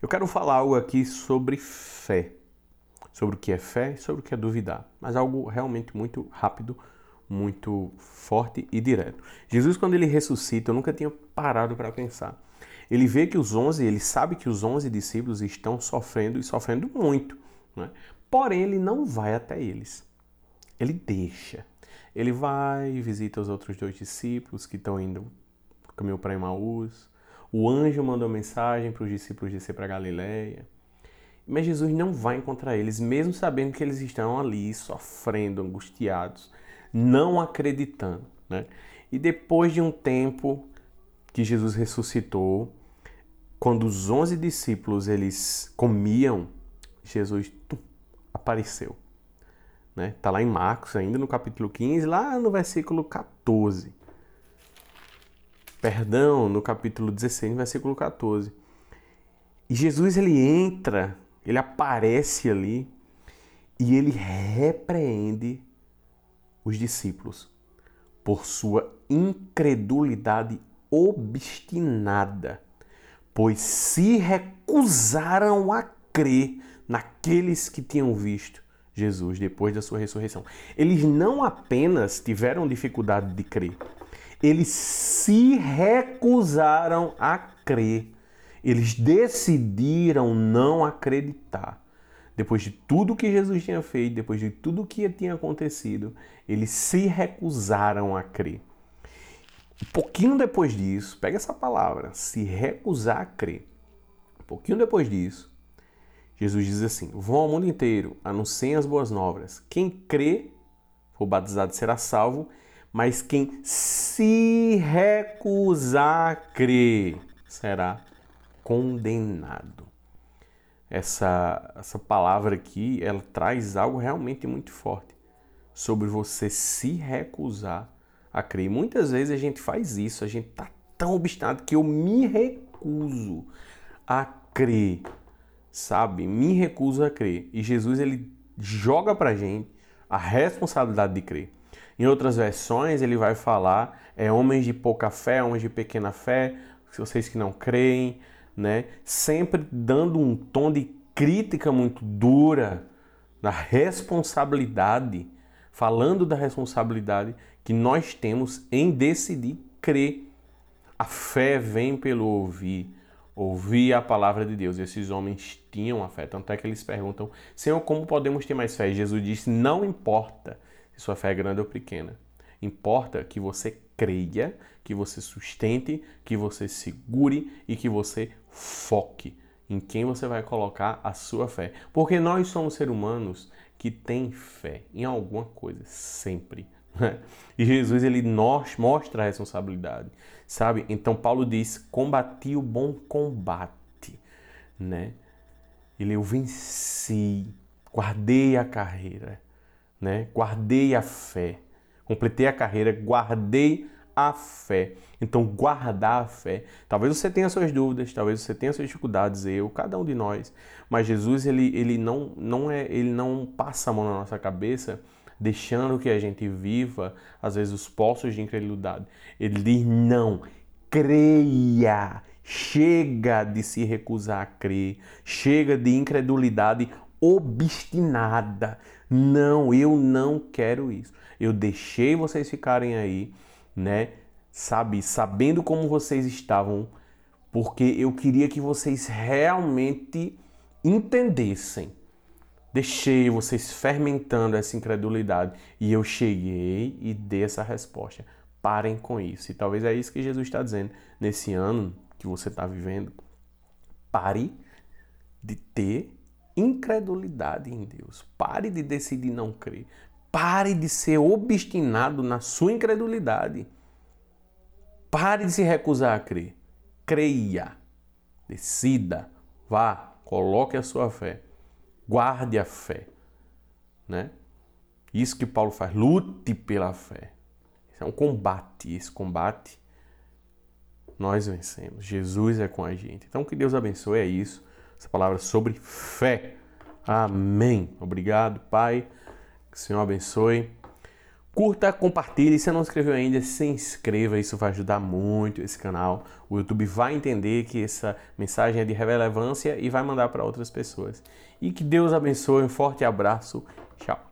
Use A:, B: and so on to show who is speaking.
A: Eu quero falar algo aqui sobre fé. Sobre o que é fé e sobre o que é duvidar. Mas algo realmente muito rápido, muito forte e direto. Jesus, quando ele ressuscita, eu nunca tinha parado para pensar. Ele vê que os 11, ele sabe que os 11 discípulos estão sofrendo e sofrendo muito. Né? Porém, ele não vai até eles. Ele deixa. Ele vai, visita os outros dois discípulos que estão indo caminho para Emaús. O anjo mandou mensagem para os discípulos descer para Galiléia. Mas Jesus não vai encontrar eles, mesmo sabendo que eles estão ali sofrendo, angustiados, não acreditando. Né? E depois de um tempo que Jesus ressuscitou, quando os onze discípulos eles comiam, Jesus tum, apareceu. Né? Tá lá em Marcos, ainda no capítulo 15, lá no versículo 14 perdão, no capítulo 16, versículo 14. E Jesus ele entra, ele aparece ali e ele repreende os discípulos por sua incredulidade obstinada, pois se recusaram a crer naqueles que tinham visto Jesus depois da sua ressurreição. Eles não apenas tiveram dificuldade de crer, eles se recusaram a crer. Eles decidiram não acreditar. Depois de tudo que Jesus tinha feito, depois de tudo que tinha acontecido, eles se recusaram a crer. Um pouquinho depois disso, pega essa palavra, se recusar a crer. Um pouquinho depois disso, Jesus diz assim: Vão ao mundo inteiro, anunciem as boas novas. Quem crê, for batizado, será salvo, mas quem se recusar a crer será condenado. Essa, essa palavra aqui, ela traz algo realmente muito forte sobre você se recusar a crer. muitas vezes a gente faz isso, a gente tá tão obstinado que eu me recuso a crer, sabe? Me recuso a crer. E Jesus ele joga pra gente a responsabilidade de crer. Em outras versões, ele vai falar é, homens de pouca fé, homens de pequena fé, vocês que não creem, né? Sempre dando um tom de crítica muito dura da responsabilidade, falando da responsabilidade que nós temos em decidir crer. A fé vem pelo ouvir, ouvir a palavra de Deus. Esses homens tinham a fé, tanto é que eles perguntam: Senhor, como podemos ter mais fé? Jesus disse: Não importa se sua fé é grande ou pequena. Importa que você creia, que você sustente, que você segure e que você foque em quem você vai colocar a sua fé. Porque nós somos seres humanos que têm fé em alguma coisa, sempre. Né? E Jesus ele nos mostra a responsabilidade, sabe? Então Paulo diz: combati o bom combate, né? Ele eu venci, guardei a carreira né? Guardei a fé. Completei a carreira, guardei a fé. Então, guardar a fé. Talvez você tenha suas dúvidas, talvez você tenha suas dificuldades, eu, cada um de nós. Mas Jesus, ele, ele, não, não é, ele não passa a mão na nossa cabeça, deixando que a gente viva, às vezes, os poços de incredulidade. Ele diz: não, creia. Chega de se recusar a crer, chega de incredulidade obstinada. Não, eu não quero isso. Eu deixei vocês ficarem aí, né? Sabe, sabendo como vocês estavam, porque eu queria que vocês realmente entendessem. Deixei vocês fermentando essa incredulidade e eu cheguei e dei essa resposta. Parem com isso. E talvez é isso que Jesus está dizendo nesse ano que você está vivendo. Pare de ter incredulidade em Deus. Pare de decidir não crer. Pare de ser obstinado na sua incredulidade. Pare de se recusar a crer. Creia. Decida. Vá. Coloque a sua fé. Guarde a fé. Né? Isso que Paulo faz. Lute pela fé. É um combate. Esse combate nós vencemos. Jesus é com a gente. Então que Deus abençoe. É isso essa palavra sobre fé. Amém. Obrigado, Pai. Que o Senhor abençoe. Curta, compartilhe. Se não inscreveu ainda, se inscreva. Isso vai ajudar muito esse canal. O YouTube vai entender que essa mensagem é de relevância e vai mandar para outras pessoas. E que Deus abençoe. Um forte abraço. Tchau.